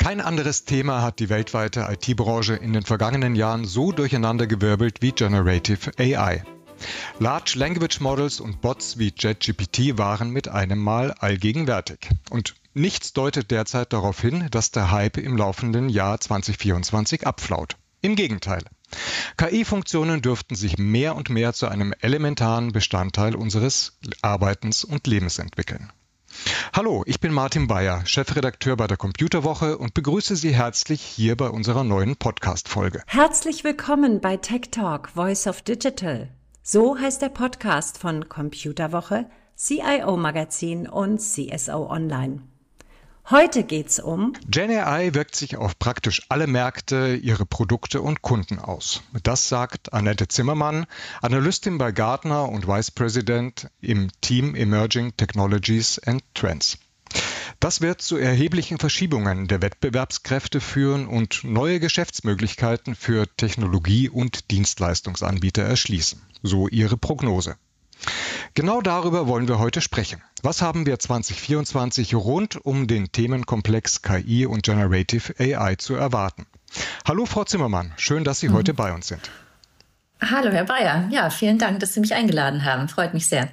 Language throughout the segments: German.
Kein anderes Thema hat die weltweite IT-Branche in den vergangenen Jahren so durcheinandergewirbelt wie Generative AI. Large Language Models und Bots wie JetGPT waren mit einem Mal allgegenwärtig. Und nichts deutet derzeit darauf hin, dass der Hype im laufenden Jahr 2024 abflaut. Im Gegenteil. KI-Funktionen dürften sich mehr und mehr zu einem elementaren Bestandteil unseres Arbeitens und Lebens entwickeln. Hallo, ich bin Martin Bayer, Chefredakteur bei der Computerwoche und begrüße Sie herzlich hier bei unserer neuen Podcast-Folge. Herzlich willkommen bei Tech Talk Voice of Digital. So heißt der Podcast von Computerwoche, CIO Magazin und CSO Online. Heute geht's um GenAI wirkt sich auf praktisch alle Märkte, ihre Produkte und Kunden aus. Das sagt Annette Zimmermann, Analystin bei Gartner und Vice President im Team Emerging Technologies and Trends. Das wird zu erheblichen Verschiebungen der Wettbewerbskräfte führen und neue Geschäftsmöglichkeiten für Technologie- und Dienstleistungsanbieter erschließen, so ihre Prognose. Genau darüber wollen wir heute sprechen. Was haben wir 2024 rund um den Themenkomplex KI und Generative AI zu erwarten? Hallo Frau Zimmermann, schön, dass Sie mhm. heute bei uns sind. Hallo Herr Bayer, ja, vielen Dank, dass Sie mich eingeladen haben. Freut mich sehr.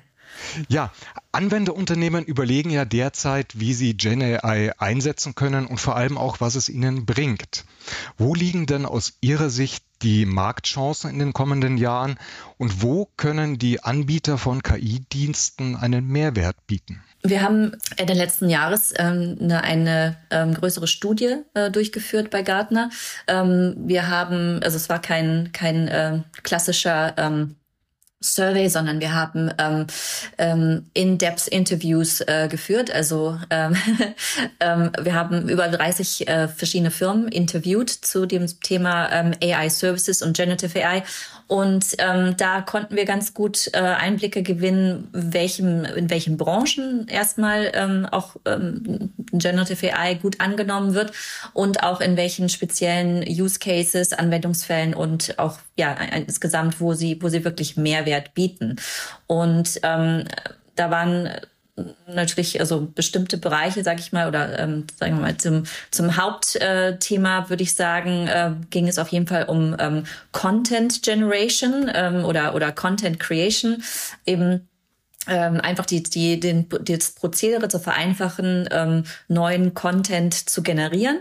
Ja, Anwenderunternehmen überlegen ja derzeit, wie sie GenAI einsetzen können und vor allem auch, was es ihnen bringt. Wo liegen denn aus Ihrer Sicht die Marktchancen in den kommenden Jahren und wo können die Anbieter von KI-Diensten einen Mehrwert bieten? Wir haben Ende letzten Jahres ähm, eine, ähm, größere Studie äh, durchgeführt bei Gartner. Ähm, wir haben, also es war kein, kein äh, klassischer Survey, sondern wir haben ähm, ähm, In-Depth-Interviews äh, geführt. Also ähm, ähm, wir haben über 30 äh, verschiedene Firmen interviewt zu dem Thema ähm, AI Services und Generative AI. Und ähm, da konnten wir ganz gut äh, Einblicke gewinnen, welchem, in welchen Branchen erstmal ähm, auch ähm, Generative AI gut angenommen wird und auch in welchen speziellen Use Cases, Anwendungsfällen und auch ja insgesamt, wo sie, wo sie wirklich Mehrwert bieten. Und ähm, da waren natürlich also bestimmte Bereiche, sage ich mal, oder ähm, sagen wir mal zum zum Hauptthema äh, würde ich sagen, äh, ging es auf jeden Fall um ähm, Content Generation ähm, oder oder Content Creation eben ähm, einfach die, die, den, das Prozedere zu vereinfachen, ähm, neuen Content zu generieren.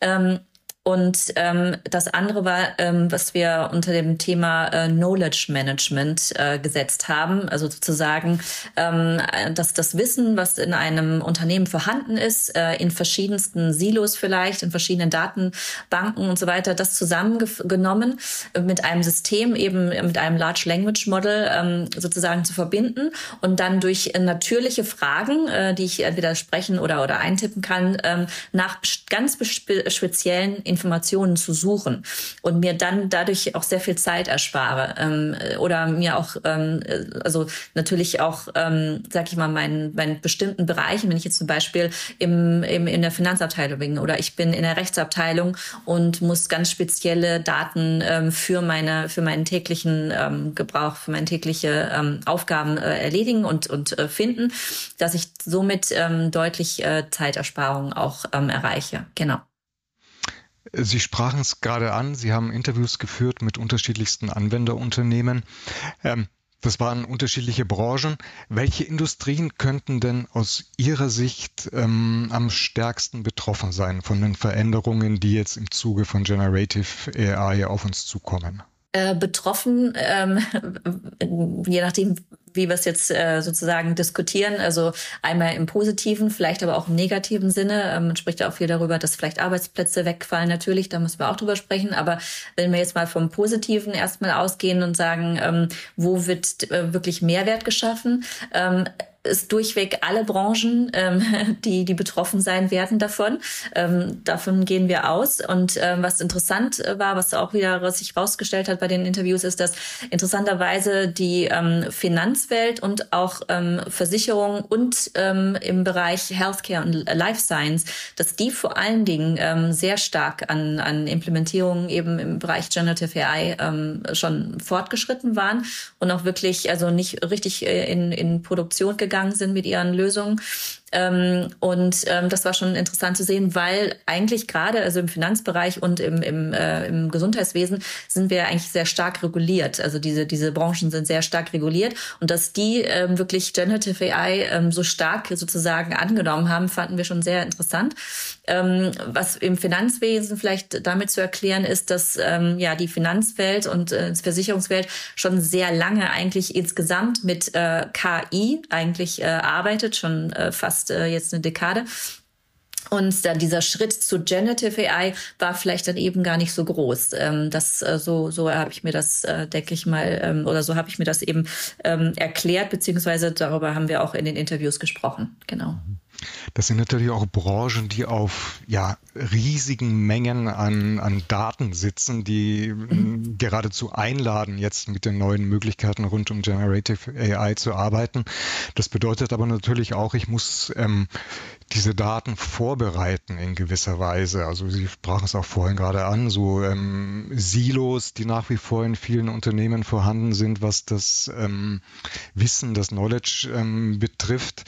Ähm, und ähm, das andere war, ähm, was wir unter dem Thema äh, Knowledge Management äh, gesetzt haben, also sozusagen, ähm, dass das Wissen, was in einem Unternehmen vorhanden ist, äh, in verschiedensten Silos vielleicht, in verschiedenen Datenbanken und so weiter, das zusammengenommen mit einem System, eben mit einem Large Language Model ähm, sozusagen zu verbinden und dann durch natürliche Fragen, äh, die ich entweder sprechen oder, oder eintippen kann, ähm, nach ganz speziellen Informationen zu suchen und mir dann dadurch auch sehr viel Zeit erspare ähm, oder mir auch, ähm, also natürlich auch, ähm, sag ich mal, meinen, meinen bestimmten Bereichen, wenn ich jetzt zum Beispiel im, im, in der Finanzabteilung bin oder ich bin in der Rechtsabteilung und muss ganz spezielle Daten ähm, für meine, für meinen täglichen ähm, Gebrauch, für meine tägliche ähm, Aufgaben äh, erledigen und, und äh, finden, dass ich somit ähm, deutlich äh, Zeitersparungen auch ähm, erreiche. Genau. Sie sprachen es gerade an, Sie haben Interviews geführt mit unterschiedlichsten Anwenderunternehmen. Ähm, das waren unterschiedliche Branchen. Welche Industrien könnten denn aus Ihrer Sicht ähm, am stärksten betroffen sein von den Veränderungen, die jetzt im Zuge von Generative AI auf uns zukommen? Äh, betroffen, ähm, je nachdem, wie wir es jetzt äh, sozusagen diskutieren. Also einmal im positiven, vielleicht aber auch im negativen Sinne. Ähm, man spricht ja auch viel darüber, dass vielleicht Arbeitsplätze wegfallen. Natürlich, da müssen wir auch drüber sprechen. Aber wenn wir jetzt mal vom Positiven erstmal ausgehen und sagen, ähm, wo wird äh, wirklich Mehrwert geschaffen? Ähm, ist durchweg alle Branchen, ähm, die, die betroffen sein werden davon. Ähm, davon gehen wir aus. Und ähm, was interessant war, was auch wieder sich rausgestellt hat bei den Interviews, ist, dass interessanterweise die ähm, Finanzwelt und auch ähm, Versicherung und ähm, im Bereich Healthcare und Life Science, dass die vor allen Dingen ähm, sehr stark an, an Implementierungen eben im Bereich Generative AI ähm, schon fortgeschritten waren und auch wirklich also nicht richtig äh, in, in Produktion gegangen gegangen sind mit ihren Lösungen. Ähm, und ähm, das war schon interessant zu sehen, weil eigentlich gerade also im Finanzbereich und im, im, äh, im Gesundheitswesen sind wir eigentlich sehr stark reguliert. Also diese, diese Branchen sind sehr stark reguliert und dass die ähm, wirklich Generative AI ähm, so stark sozusagen angenommen haben, fanden wir schon sehr interessant. Ähm, was im Finanzwesen vielleicht damit zu erklären ist, dass ähm, ja die Finanzwelt und äh, Versicherungswelt schon sehr lange eigentlich insgesamt mit äh, KI eigentlich äh, arbeitet, schon äh, fast äh, jetzt eine Dekade. Und dann dieser Schritt zu Generative AI war vielleicht dann eben gar nicht so groß. Ähm, das äh, so so habe ich mir das, äh, denke ich mal, ähm, oder so habe ich mir das eben ähm, erklärt, beziehungsweise darüber haben wir auch in den Interviews gesprochen. Genau. Mhm. Das sind natürlich auch Branchen, die auf ja, riesigen Mengen an, an Daten sitzen, die mhm. geradezu einladen, jetzt mit den neuen Möglichkeiten rund um Generative AI zu arbeiten. Das bedeutet aber natürlich auch, ich muss ähm, diese Daten vorbereiten in gewisser Weise. Also Sie sprachen es auch vorhin gerade an, so ähm, Silos, die nach wie vor in vielen Unternehmen vorhanden sind, was das ähm, Wissen, das Knowledge ähm, betrifft.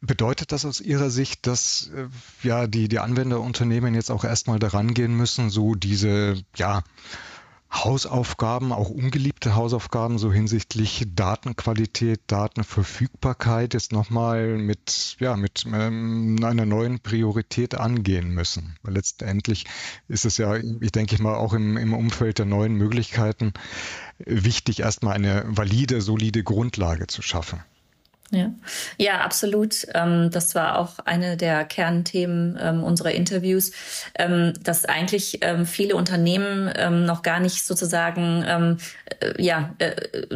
Bedeutet das aus Ihrer Sicht, dass äh, ja die, die Anwenderunternehmen jetzt auch erstmal daran gehen müssen, so diese ja, Hausaufgaben, auch ungeliebte Hausaufgaben, so hinsichtlich Datenqualität, Datenverfügbarkeit jetzt nochmal mit, ja, mit ähm, einer neuen Priorität angehen müssen. Weil letztendlich ist es ja, ich denke mal, auch im, im Umfeld der neuen Möglichkeiten wichtig, erstmal eine valide, solide Grundlage zu schaffen. Ja, ja absolut. Ähm, das war auch eine der Kernthemen ähm, unserer Interviews, ähm, dass eigentlich viele Unternehmen noch gar nicht sozusagen, äh, ja, äh,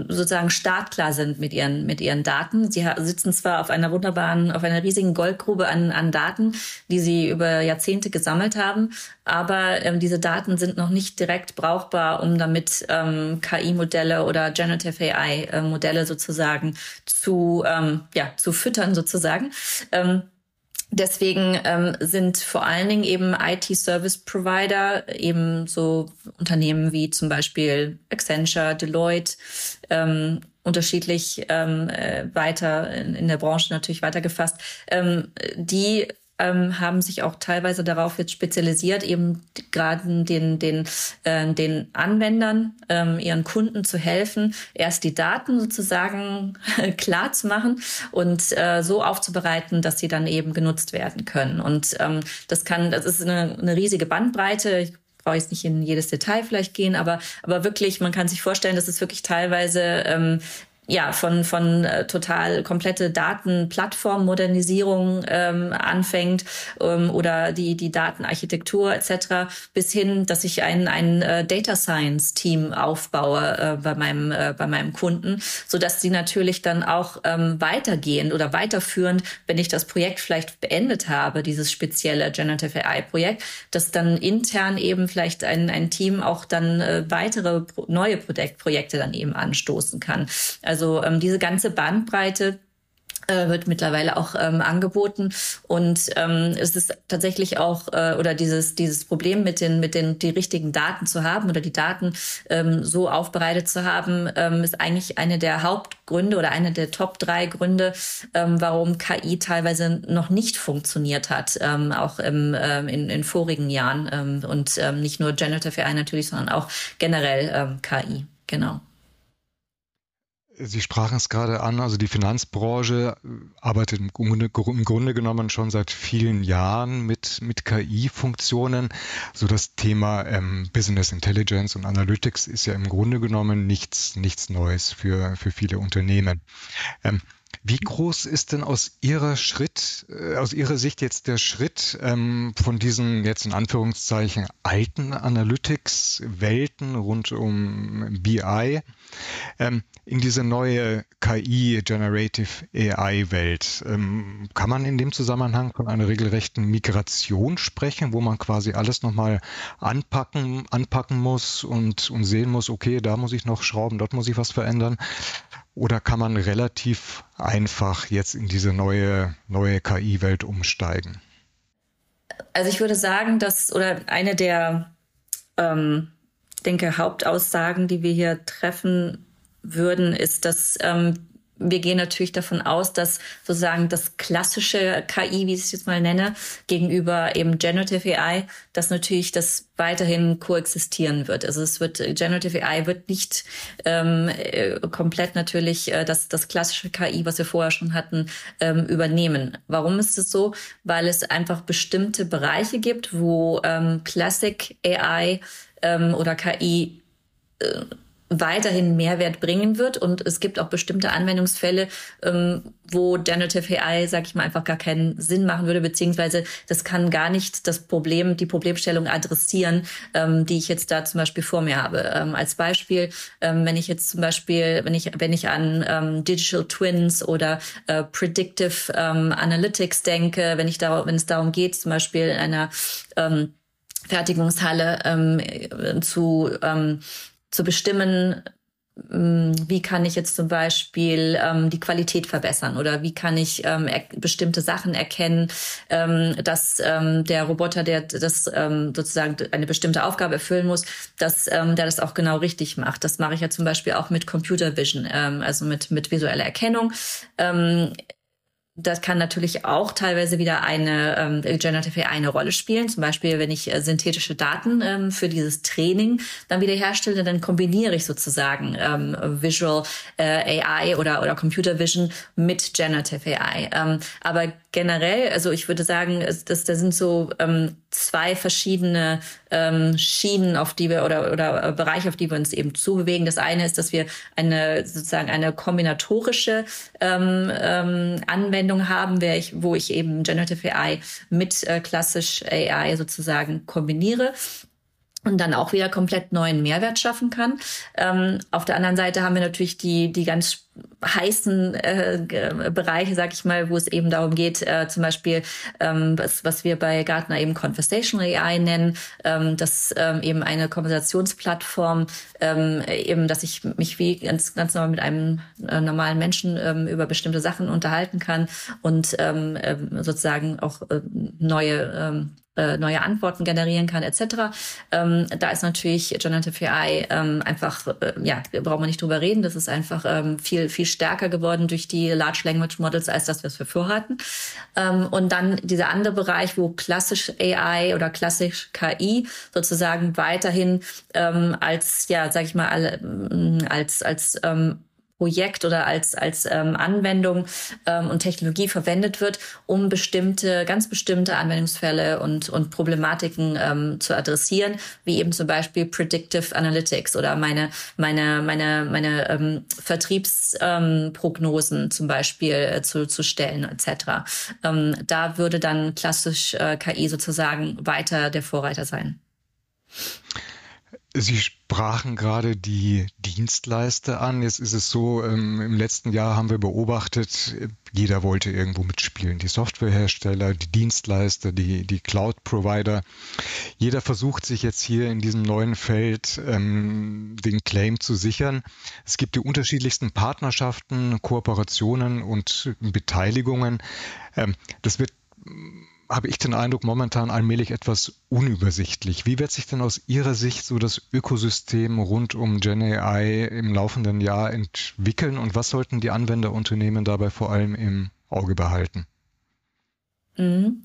sozusagen startklar sind mit ihren, mit ihren Daten. Sie sitzen zwar auf einer wunderbaren, auf einer riesigen Goldgrube an, an Daten, die sie über Jahrzehnte gesammelt haben, aber diese Daten sind noch nicht direkt brauchbar, um damit KI-Modelle oder Generative AI-Modelle sozusagen zu ähm, ja, zu füttern sozusagen. Ähm, Deswegen ähm, sind vor allen Dingen eben IT-Service-Provider, eben so Unternehmen wie zum Beispiel Accenture, Deloitte, ähm, unterschiedlich ähm, äh, weiter in, in der Branche natürlich weitergefasst, ähm, die ähm, haben sich auch teilweise darauf jetzt spezialisiert, eben gerade den, den, äh, den Anwendern, ähm, ihren Kunden zu helfen, erst die Daten sozusagen klar zu machen und äh, so aufzubereiten, dass sie dann eben genutzt werden können. Und ähm, das kann, das ist eine, eine riesige Bandbreite. Ich brauche jetzt nicht in jedes Detail vielleicht gehen, aber, aber wirklich, man kann sich vorstellen, dass es wirklich teilweise ähm, ja, von, von äh, total komplette Datenplattformmodernisierung ähm, anfängt ähm, oder die, die Datenarchitektur etc. bis hin, dass ich ein, ein äh, Data Science Team aufbaue äh, bei, meinem, äh, bei meinem Kunden, so dass sie natürlich dann auch ähm, weitergehend oder weiterführend, wenn ich das Projekt vielleicht beendet habe, dieses spezielle Generative AI Projekt, dass dann intern eben vielleicht ein, ein Team auch dann äh, weitere neue Projekt, Projekte dann eben anstoßen kann. Also ähm, diese ganze Bandbreite äh, wird mittlerweile auch ähm, angeboten. Und ähm, es ist tatsächlich auch äh, oder dieses dieses Problem mit den mit den die richtigen Daten zu haben oder die Daten ähm, so aufbereitet zu haben ähm, ist eigentlich eine der Hauptgründe oder eine der Top drei Gründe ähm, warum KI teilweise noch nicht funktioniert hat ähm, auch im, ähm, in, in vorigen Jahren. Ähm, und ähm, nicht nur Generative AI natürlich sondern auch generell ähm, KI genau Sie sprachen es gerade an, also die Finanzbranche arbeitet im Grunde, im Grunde genommen schon seit vielen Jahren mit, mit KI-Funktionen. So das Thema ähm, Business Intelligence und Analytics ist ja im Grunde genommen nichts, nichts Neues für, für viele Unternehmen. Ähm, wie groß ist denn aus Ihrer Schritt, äh, aus Ihrer Sicht jetzt der Schritt ähm, von diesen jetzt in Anführungszeichen alten Analytics-Welten rund um BI ähm, in diese neue KI Generative AI Welt? Ähm, kann man in dem Zusammenhang von einer regelrechten Migration sprechen, wo man quasi alles nochmal anpacken, anpacken muss und, und sehen muss, okay, da muss ich noch schrauben, dort muss ich was verändern? Oder kann man relativ einfach jetzt in diese neue, neue KI-Welt umsteigen? Also ich würde sagen, dass, oder eine der, ähm, denke, Hauptaussagen, die wir hier treffen würden, ist, dass ähm, wir gehen natürlich davon aus, dass sozusagen das klassische KI, wie ich es jetzt mal nenne, gegenüber eben Generative AI, dass natürlich das weiterhin koexistieren wird. Also es wird Generative AI wird nicht ähm, äh, komplett natürlich äh, das, das klassische KI, was wir vorher schon hatten, ähm, übernehmen. Warum ist es so? Weil es einfach bestimmte Bereiche gibt, wo ähm, Classic AI ähm, oder KI äh, weiterhin Mehrwert bringen wird. Und es gibt auch bestimmte Anwendungsfälle, ähm, wo Generative AI, sag ich mal, einfach gar keinen Sinn machen würde, beziehungsweise das kann gar nicht das Problem, die Problemstellung adressieren, ähm, die ich jetzt da zum Beispiel vor mir habe. Ähm, als Beispiel, ähm, wenn ich jetzt zum Beispiel, wenn ich, wenn ich an ähm, Digital Twins oder äh, Predictive ähm, Analytics denke, wenn ich da, wenn es darum geht, zum Beispiel in einer ähm, Fertigungshalle ähm, zu ähm, zu bestimmen, mm, wie kann ich jetzt zum Beispiel ähm, die Qualität verbessern oder wie kann ich ähm, bestimmte Sachen erkennen, ähm, dass ähm, der Roboter, der das ähm, sozusagen eine bestimmte Aufgabe erfüllen muss, dass ähm, der das auch genau richtig macht. Das mache ich ja zum Beispiel auch mit Computer Vision, ähm, also mit mit visueller Erkennung. Ähm, das kann natürlich auch teilweise wieder eine ähm, Generative AI eine Rolle spielen. Zum Beispiel, wenn ich äh, synthetische Daten ähm, für dieses Training dann wieder herstelle, dann kombiniere ich sozusagen ähm, Visual äh, AI oder, oder Computer Vision mit Generative AI. Ähm, aber generell, also ich würde sagen, das, das sind so ähm, zwei verschiedene ähm, Schienen, auf die wir oder, oder äh, Bereiche, auf die wir uns eben zubewegen. Das eine ist, dass wir eine sozusagen eine kombinatorische ähm, ähm, Anwendung haben, wer ich, wo ich eben Generative AI mit äh, klassisch AI sozusagen kombiniere und dann auch wieder komplett neuen Mehrwert schaffen kann. Ähm, auf der anderen Seite haben wir natürlich die, die ganz heißen äh, Bereiche, sag ich mal, wo es eben darum geht, äh, zum Beispiel, ähm, was, was wir bei Gartner eben Conversational AI nennen, ähm, dass ähm, eben eine Konversationsplattform, ähm, eben, dass ich mich wie ganz, ganz normal mit einem äh, normalen Menschen ähm, über bestimmte Sachen unterhalten kann und ähm, äh, sozusagen auch äh, neue ähm, äh, neue Antworten generieren kann, etc. Ähm, da ist natürlich Generative AI ähm, einfach, äh, ja, braucht man nicht drüber reden, das ist einfach ähm, viel, viel stärker geworden durch die Large Language Models, als das, was wir vorhatten. Ähm, und dann dieser andere Bereich, wo klassisch AI oder klassisch KI sozusagen weiterhin ähm, als, ja, sag ich mal, als, als ähm, Projekt oder als, als ähm, Anwendung ähm, und Technologie verwendet wird, um bestimmte, ganz bestimmte Anwendungsfälle und, und Problematiken ähm, zu adressieren, wie eben zum Beispiel Predictive Analytics oder meine, meine, meine, meine ähm, Vertriebsprognosen ähm, zum Beispiel äh, zu, zu stellen etc. Ähm, da würde dann klassisch äh, KI sozusagen weiter der Vorreiter sein. Sie sprachen gerade die Dienstleister an. Jetzt ist es so, ähm, im letzten Jahr haben wir beobachtet, jeder wollte irgendwo mitspielen. Die Softwarehersteller, die Dienstleister, die, die Cloud-Provider. Jeder versucht sich jetzt hier in diesem neuen Feld ähm, den Claim zu sichern. Es gibt die unterschiedlichsten Partnerschaften, Kooperationen und Beteiligungen. Ähm, das wird habe ich den Eindruck, momentan allmählich etwas unübersichtlich. Wie wird sich denn aus Ihrer Sicht so das Ökosystem rund um GenAI im laufenden Jahr entwickeln und was sollten die Anwenderunternehmen dabei vor allem im Auge behalten? Mhm.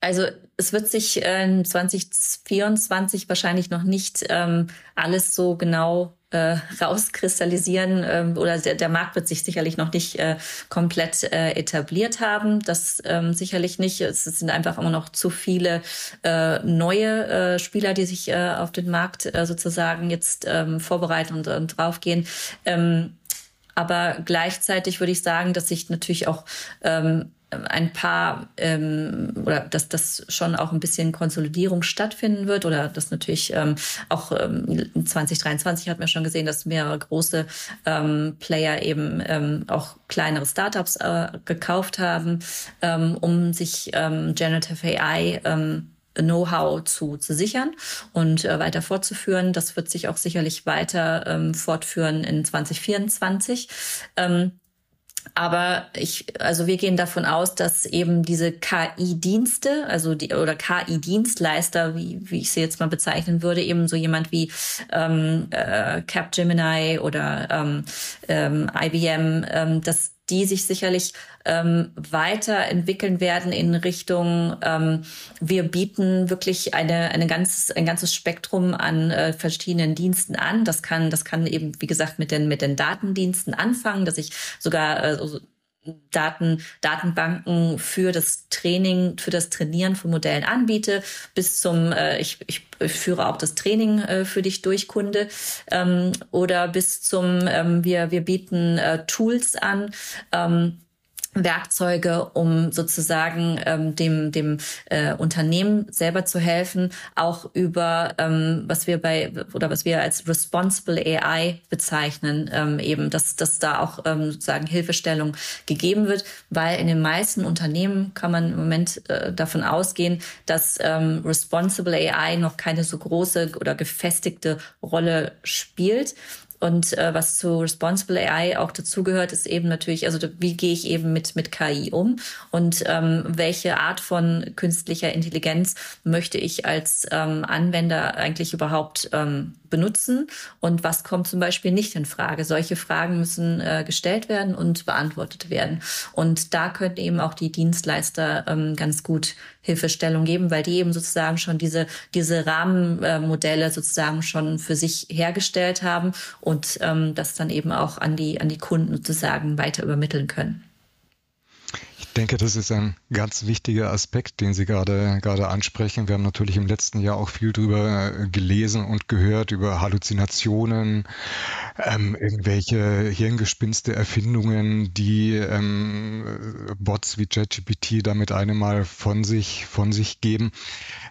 Also es wird sich äh, 2024 wahrscheinlich noch nicht ähm, alles so genau äh, rauskristallisieren ähm, oder der, der Markt wird sich sicherlich noch nicht äh, komplett äh, etabliert haben. Das ähm, sicherlich nicht. Es sind einfach immer noch zu viele äh, neue äh, Spieler, die sich äh, auf den Markt äh, sozusagen jetzt ähm, vorbereiten und, und draufgehen. Ähm, aber gleichzeitig würde ich sagen, dass sich natürlich auch ähm, ein paar ähm, oder dass das schon auch ein bisschen Konsolidierung stattfinden wird oder dass natürlich ähm, auch ähm, 2023 hat man schon gesehen, dass mehrere große ähm, Player eben ähm, auch kleinere Startups äh, gekauft haben, ähm, um sich ähm, Generative AI ähm, Know-how zu, zu sichern und äh, weiter fortzuführen. Das wird sich auch sicherlich weiter ähm, fortführen in 2024. Ähm, aber ich, also wir gehen davon aus, dass eben diese KI-Dienste, also die oder KI-Dienstleister, wie, wie ich sie jetzt mal bezeichnen würde, eben so jemand wie ähm, äh, Capgemini oder ähm, ähm, IBM, ähm, dass die sich sicherlich ähm, weiterentwickeln werden in Richtung, ähm, wir bieten wirklich eine, eine ganzes, ein ganzes Spektrum an äh, verschiedenen Diensten an. Das kann, das kann eben, wie gesagt, mit den, mit den Datendiensten anfangen, dass ich sogar äh, Daten, Datenbanken für das Training, für das Trainieren von Modellen anbiete, bis zum, äh, ich, ich führe auch das Training äh, für dich durch, Kunde, ähm, oder bis zum, ähm, wir, wir bieten äh, Tools an, ähm, Werkzeuge, um sozusagen ähm, dem dem äh, Unternehmen selber zu helfen, auch über ähm, was wir bei oder was wir als responsible AI bezeichnen, ähm, eben, dass dass da auch ähm, sozusagen Hilfestellung gegeben wird, weil in den meisten Unternehmen kann man im Moment äh, davon ausgehen, dass ähm, responsible AI noch keine so große oder gefestigte Rolle spielt. Und äh, was zu Responsible AI auch dazugehört, ist eben natürlich, also wie gehe ich eben mit, mit KI um und ähm, welche Art von künstlicher Intelligenz möchte ich als ähm, Anwender eigentlich überhaupt ähm, benutzen und was kommt zum Beispiel nicht in Frage. Solche Fragen müssen äh, gestellt werden und beantwortet werden. Und da können eben auch die Dienstleister ähm, ganz gut Hilfestellung geben, weil die eben sozusagen schon diese, diese Rahmenmodelle sozusagen schon für sich hergestellt haben ähm, das dann eben auch an die, an die Kunden sozusagen weiter übermitteln können. Denke, das ist ein ganz wichtiger Aspekt, den Sie gerade, gerade ansprechen. Wir haben natürlich im letzten Jahr auch viel darüber äh, gelesen und gehört, über Halluzinationen, ähm, irgendwelche hirngespinste Erfindungen, die ähm, Bots wie ChatGPT damit eine mal von sich, von sich geben.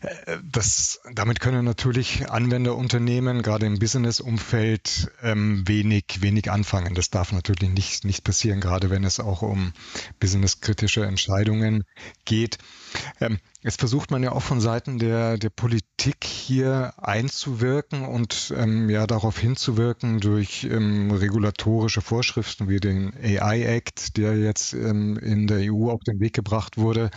Äh, das, damit können natürlich Anwenderunternehmen, gerade im Business-Umfeld, ähm, wenig, wenig anfangen. Das darf natürlich nicht, nicht passieren, gerade wenn es auch um businesskritische Entscheidungen geht. Ähm, jetzt versucht man ja auch von Seiten der, der Politik hier einzuwirken und ähm, ja darauf hinzuwirken durch ähm, regulatorische Vorschriften wie den AI Act, der jetzt ähm, in der EU auf den Weg gebracht wurde.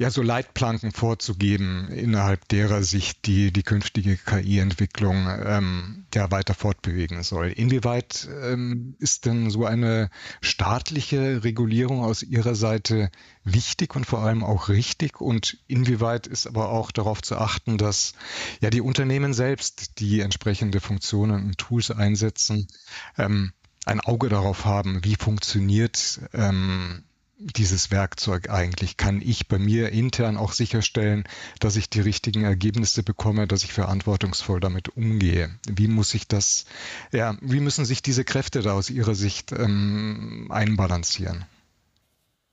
Ja, so Leitplanken vorzugeben, innerhalb derer sich die, die künftige KI-Entwicklung ähm, ja weiter fortbewegen soll. Inwieweit ähm, ist denn so eine staatliche Regulierung aus Ihrer Seite wichtig und vor allem auch richtig? Und inwieweit ist aber auch darauf zu achten, dass ja die Unternehmen selbst, die entsprechende Funktionen und Tools einsetzen, ähm, ein Auge darauf haben, wie funktioniert ähm, dieses Werkzeug eigentlich? Kann ich bei mir intern auch sicherstellen, dass ich die richtigen Ergebnisse bekomme, dass ich verantwortungsvoll damit umgehe? Wie muss ich das, ja, wie müssen sich diese Kräfte da aus Ihrer Sicht ähm, einbalancieren?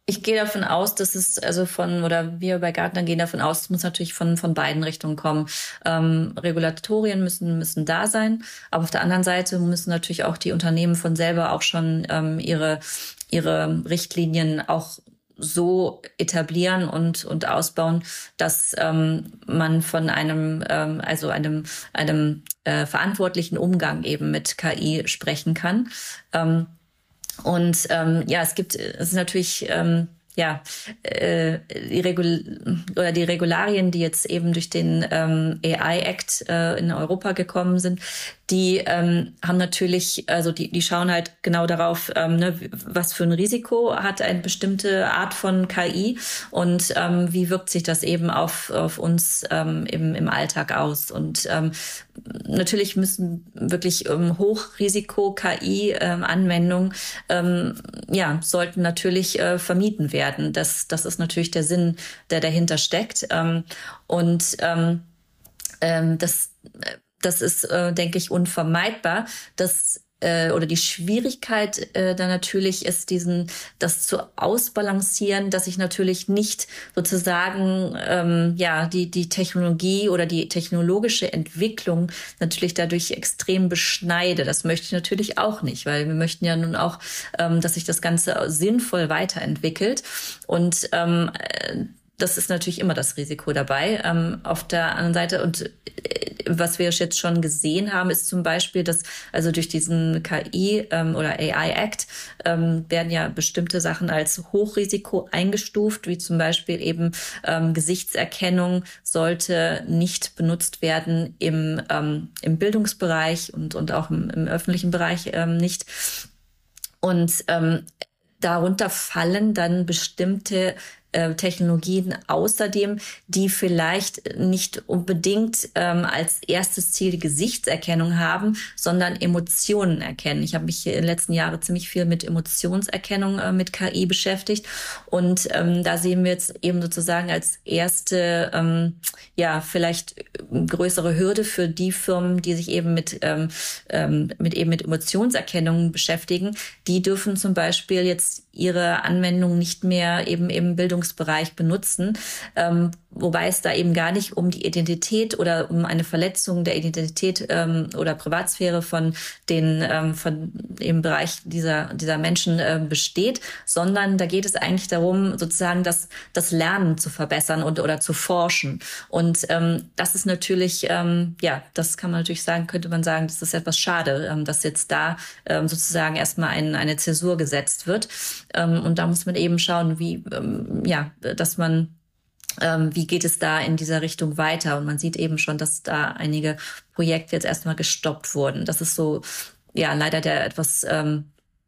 Ich gehe davon aus, dass es also von, oder wir bei Gartner gehen davon aus, es muss natürlich von, von beiden Richtungen kommen. Ähm, Regulatorien müssen, müssen da sein, aber auf der anderen Seite müssen natürlich auch die Unternehmen von selber auch schon ähm, ihre, ihre Richtlinien auch so etablieren und und ausbauen, dass ähm, man von einem ähm, also einem einem äh, verantwortlichen Umgang eben mit KI sprechen kann. Ähm, und ähm, ja, es gibt, es ist natürlich ähm, ja, äh, die, Regul oder die Regularien, die jetzt eben durch den ähm, AI Act äh, in Europa gekommen sind, die ähm, haben natürlich, also die, die schauen halt genau darauf, ähm, ne, was für ein Risiko hat eine bestimmte Art von KI und ähm, wie wirkt sich das eben auf, auf uns ähm, im, im Alltag aus. Und ähm, natürlich müssen wirklich ähm, Hochrisiko-KI-Anwendungen ähm, ja, sollten natürlich äh, vermieden werden. Das, das ist natürlich der Sinn, der dahinter steckt. Ähm, und ähm, ähm, das das ist, äh, denke ich, unvermeidbar, dass äh, oder die Schwierigkeit äh, da natürlich ist, diesen das zu ausbalancieren, dass ich natürlich nicht sozusagen ähm, ja die die Technologie oder die technologische Entwicklung natürlich dadurch extrem beschneide. Das möchte ich natürlich auch nicht, weil wir möchten ja nun auch, ähm, dass sich das Ganze sinnvoll weiterentwickelt und ähm, äh, das ist natürlich immer das Risiko dabei. Ähm, auf der anderen Seite und äh, was wir jetzt schon gesehen haben, ist zum Beispiel, dass also durch diesen KI ähm, oder AI Act ähm, werden ja bestimmte Sachen als Hochrisiko eingestuft, wie zum Beispiel eben ähm, Gesichtserkennung sollte nicht benutzt werden im, ähm, im Bildungsbereich und, und auch im, im öffentlichen Bereich ähm, nicht. Und ähm, darunter fallen dann bestimmte äh, Technologien außerdem, die vielleicht nicht unbedingt ähm, als erstes Ziel Gesichtserkennung haben, sondern Emotionen erkennen. Ich habe mich in den letzten Jahren ziemlich viel mit Emotionserkennung äh, mit KI beschäftigt und ähm, da sehen wir jetzt eben sozusagen als erste, ähm, ja, vielleicht größere Hürde für die Firmen, die sich eben mit, ähm, ähm, mit eben mit Emotionserkennung beschäftigen. Die dürfen zum Beispiel jetzt ihre Anwendung nicht mehr eben im Bildungsbereich benutzen, ähm, wobei es da eben gar nicht um die Identität oder um eine Verletzung der Identität ähm, oder Privatsphäre von den ähm, von im Bereich dieser dieser Menschen äh, besteht, sondern da geht es eigentlich darum, sozusagen das das Lernen zu verbessern und oder zu forschen. Und ähm, das ist natürlich ähm, ja, das kann man natürlich sagen, könnte man sagen, das ist etwas schade, ähm, dass jetzt da ähm, sozusagen erstmal ein, eine Zäsur gesetzt wird. Ähm, und da muss man eben schauen, wie, ähm, ja, dass man wie geht es da in dieser Richtung weiter? Und man sieht eben schon, dass da einige Projekte jetzt erstmal gestoppt wurden. Das ist so, ja, leider der etwas ähm,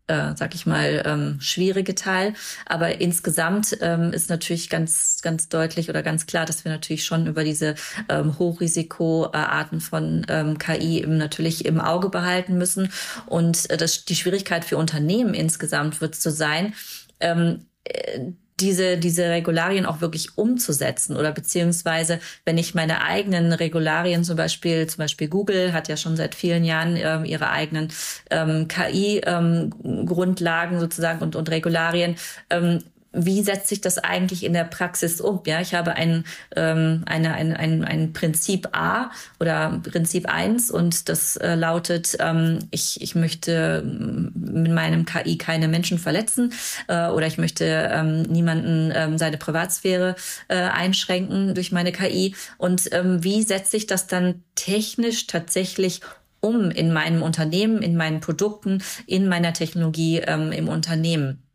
äh, sag ich mal, ähm, schwierige Teil. Aber insgesamt ähm, ist natürlich ganz, ganz deutlich oder ganz klar, dass wir natürlich schon über diese ähm, Hochrisikoarten von ähm, KI eben natürlich im Auge behalten müssen. Und äh, das, die Schwierigkeit für Unternehmen insgesamt wird zu sein, ähm, äh, diese, diese Regularien auch wirklich umzusetzen oder beziehungsweise, wenn ich meine eigenen Regularien zum Beispiel, zum Beispiel Google hat ja schon seit vielen Jahren ähm, ihre eigenen ähm, KI-Grundlagen ähm, sozusagen und, und Regularien, ähm, wie setzt sich das eigentlich in der Praxis um? Ja, ich habe ein, ähm, eine, ein, ein, ein Prinzip A oder Prinzip 1 und das äh, lautet, ähm, ich, ich möchte mit meinem KI keine Menschen verletzen äh, oder ich möchte ähm, niemanden ähm, seine Privatsphäre äh, einschränken durch meine KI. Und ähm, wie setze ich das dann technisch tatsächlich um in meinem Unternehmen, in meinen Produkten, in meiner Technologie ähm, im Unternehmen?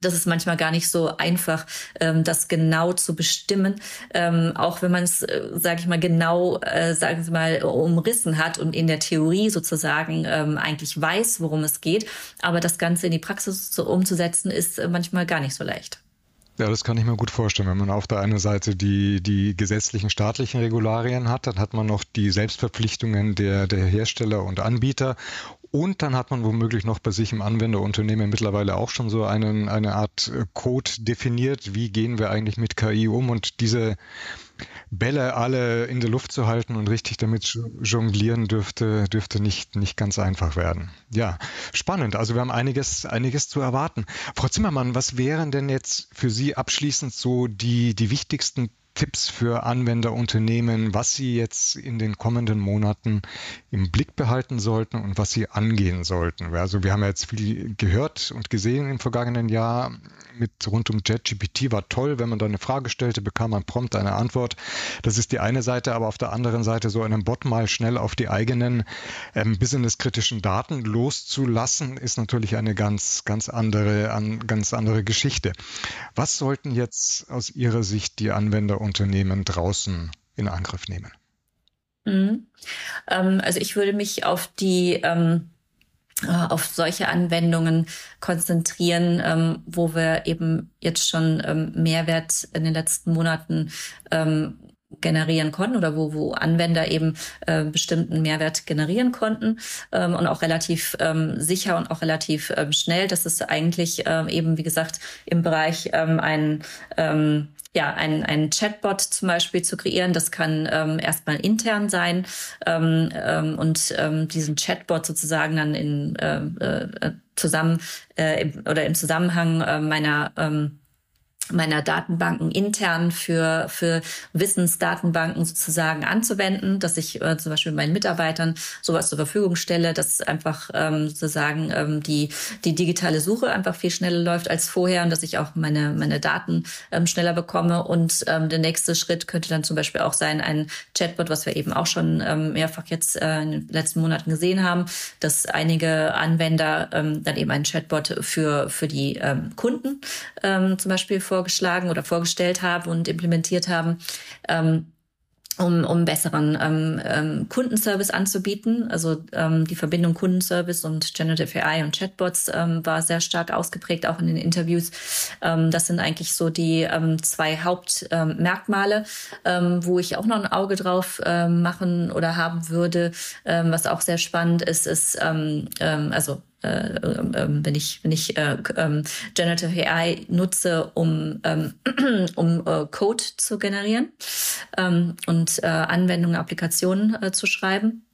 Das ist manchmal gar nicht so einfach, ähm, das genau zu bestimmen, ähm, auch wenn man es, äh, sage ich mal, genau, äh, sagen Sie mal, umrissen hat und in der Theorie sozusagen ähm, eigentlich weiß, worum es geht. Aber das Ganze in die Praxis so umzusetzen, ist äh, manchmal gar nicht so leicht. Ja, das kann ich mir gut vorstellen. Wenn man auf der einen Seite die, die gesetzlichen staatlichen Regularien hat, dann hat man noch die Selbstverpflichtungen der, der Hersteller und Anbieter und dann hat man womöglich noch bei sich im Anwenderunternehmen mittlerweile auch schon so einen, eine Art äh, Code definiert, wie gehen wir eigentlich mit KI um und diese Bälle alle in der Luft zu halten und richtig damit jonglieren dürfte, dürfte nicht, nicht ganz einfach werden. Ja, spannend. Also wir haben einiges, einiges zu erwarten. Frau Zimmermann, was wären denn jetzt für Sie abschließend so die, die wichtigsten Tipps für Anwenderunternehmen, was sie jetzt in den kommenden Monaten im Blick behalten sollten und was sie angehen sollten. Also wir haben jetzt viel gehört und gesehen im vergangenen Jahr mit rund um JetGPT war toll, wenn man da eine Frage stellte, bekam man prompt eine Antwort. Das ist die eine Seite, aber auf der anderen Seite so einen Bot mal schnell auf die eigenen ähm, businesskritischen Daten loszulassen, ist natürlich eine ganz, ganz andere, an, ganz andere Geschichte. Was sollten jetzt aus Ihrer Sicht die Anwenderunternehmen draußen in Angriff nehmen? Mhm. Ähm, also ich würde mich auf die ähm, äh, auf solche Anwendungen konzentrieren, ähm, wo wir eben jetzt schon ähm, Mehrwert in den letzten Monaten ähm, generieren konnten oder wo, wo Anwender eben äh, bestimmten Mehrwert generieren konnten ähm, und auch relativ ähm, sicher und auch relativ ähm, schnell. Das ist eigentlich ähm, eben, wie gesagt, im Bereich ähm, ein ähm, ja, ein, ein Chatbot zum Beispiel zu kreieren. Das kann ähm, erstmal intern sein ähm, ähm, und ähm, diesen Chatbot sozusagen dann in äh, äh, zusammen äh, im, oder im Zusammenhang äh, meiner ähm, meiner Datenbanken intern für, für Wissensdatenbanken sozusagen anzuwenden, dass ich äh, zum Beispiel meinen Mitarbeitern sowas zur Verfügung stelle, dass einfach ähm, sozusagen ähm, die, die digitale Suche einfach viel schneller läuft als vorher und dass ich auch meine, meine Daten ähm, schneller bekomme. Und ähm, der nächste Schritt könnte dann zum Beispiel auch sein, ein Chatbot, was wir eben auch schon ähm, mehrfach jetzt äh, in den letzten Monaten gesehen haben, dass einige Anwender ähm, dann eben einen Chatbot für, für die ähm, Kunden ähm, zum Beispiel vor vorgeschlagen oder vorgestellt haben und implementiert haben. Ähm, um, um besseren ähm, ähm, Kundenservice anzubieten. Also ähm, die Verbindung Kundenservice und Generative AI und Chatbots ähm, war sehr stark ausgeprägt, auch in den Interviews. Ähm, das sind eigentlich so die ähm, zwei Hauptmerkmale, ähm, wo ich auch noch ein Auge drauf ähm, machen oder haben würde. Ähm, was auch sehr spannend ist, ist ähm, ähm, also äh, ähm, wenn ich wenn ich äh, ähm, Generative AI nutze, um ähm, um äh, Code zu generieren und Anwendungen, Applikationen zu schreiben.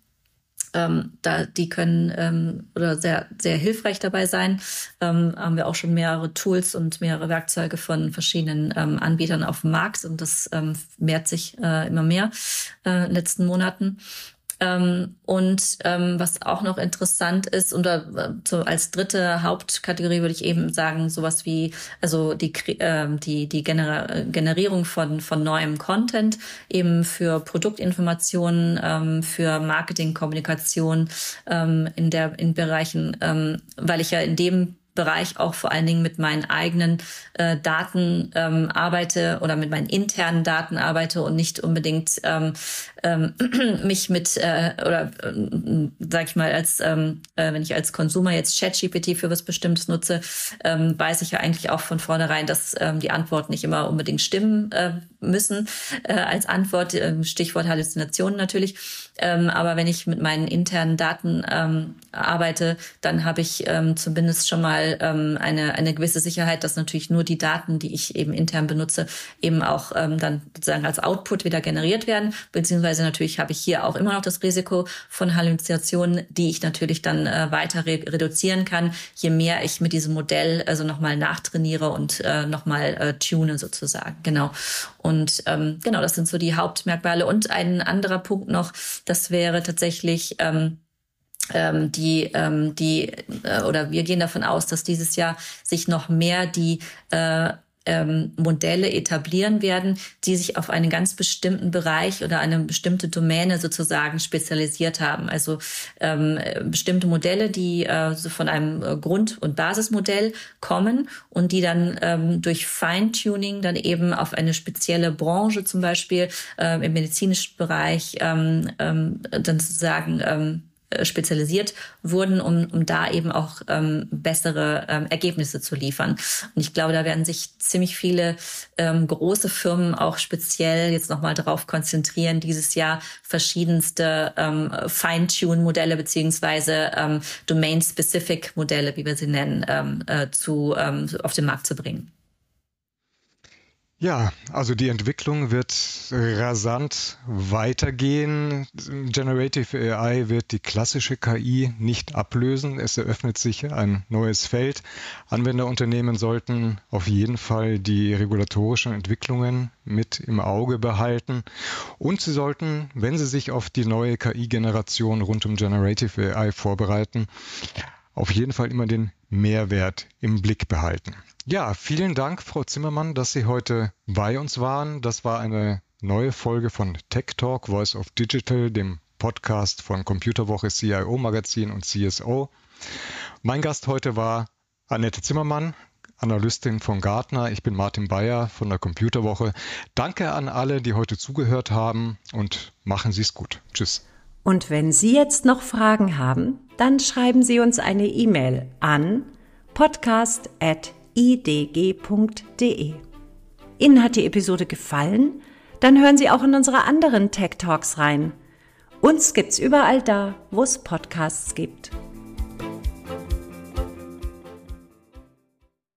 Ähm, da, die können ähm, oder sehr, sehr hilfreich dabei sein. Ähm, haben wir auch schon mehrere Tools und mehrere Werkzeuge von verschiedenen Anbietern auf dem Markt und das mehrt sich äh, immer mehr äh, in den letzten Monaten. Ähm, und ähm, was auch noch interessant ist, und äh, so als dritte Hauptkategorie würde ich eben sagen, sowas wie also die äh, die die Gener Generierung von von neuem Content eben für Produktinformationen, ähm, für Marketing, Kommunikation ähm, in in Bereichen, ähm, weil ich ja in dem Bereich auch vor allen Dingen mit meinen eigenen äh, Daten ähm, arbeite oder mit meinen internen Daten arbeite und nicht unbedingt ähm, ähm, mich mit äh, oder äh, sag ich mal als ähm, äh, wenn ich als Konsumer jetzt ChatGPT für was Bestimmtes nutze, ähm, weiß ich ja eigentlich auch von vornherein, dass ähm, die Antworten nicht immer unbedingt stimmen äh, müssen äh, als Antwort. Äh, Stichwort Halluzinationen natürlich. Ähm, aber wenn ich mit meinen internen Daten ähm, arbeite, dann habe ich ähm, zumindest schon mal ähm, eine, eine gewisse Sicherheit, dass natürlich nur die Daten, die ich eben intern benutze, eben auch ähm, dann sozusagen als Output wieder generiert werden. Beziehungsweise natürlich habe ich hier auch immer noch das Risiko von Halluzinationen, die ich natürlich dann äh, weiter re reduzieren kann, je mehr ich mit diesem Modell also nochmal nachtrainiere und äh, nochmal äh, tune sozusagen. Genau. Und ähm, genau, das sind so die Hauptmerkmale. Und ein anderer Punkt noch, das wäre tatsächlich ähm, ähm, die, ähm, die äh, oder wir gehen davon aus, dass dieses Jahr sich noch mehr die äh, ähm, Modelle etablieren werden, die sich auf einen ganz bestimmten Bereich oder eine bestimmte Domäne sozusagen spezialisiert haben. Also ähm, bestimmte Modelle, die äh, so von einem äh, Grund- und Basismodell kommen und die dann ähm, durch Feintuning dann eben auf eine spezielle Branche zum Beispiel äh, im medizinischen Bereich ähm, ähm, dann sozusagen ähm, äh, spezialisiert wurden, um, um da eben auch ähm, bessere ähm, Ergebnisse zu liefern. Und ich glaube, da werden sich ziemlich viele ähm, große Firmen auch speziell jetzt nochmal darauf konzentrieren, dieses Jahr verschiedenste ähm, Fine-Tune-Modelle beziehungsweise ähm, Domain-Specific-Modelle, wie wir sie nennen, ähm, äh, zu, ähm, auf den Markt zu bringen. Ja, also die Entwicklung wird rasant weitergehen. Generative AI wird die klassische KI nicht ablösen. Es eröffnet sich ein neues Feld. Anwenderunternehmen sollten auf jeden Fall die regulatorischen Entwicklungen mit im Auge behalten. Und sie sollten, wenn sie sich auf die neue KI-Generation rund um Generative AI vorbereiten, auf jeden Fall immer den Mehrwert im Blick behalten. Ja, vielen Dank, Frau Zimmermann, dass Sie heute bei uns waren. Das war eine neue Folge von Tech Talk, Voice of Digital, dem Podcast von Computerwoche CIO Magazin und CSO. Mein Gast heute war Annette Zimmermann, Analystin von Gartner. Ich bin Martin Bayer von der Computerwoche. Danke an alle, die heute zugehört haben und machen Sie es gut. Tschüss. Und wenn Sie jetzt noch Fragen haben, dann schreiben Sie uns eine E-Mail an podcast.idg.de. Ihnen hat die Episode gefallen? Dann hören Sie auch in unsere anderen Tech Talks rein. Uns gibt's überall da, wo es Podcasts gibt.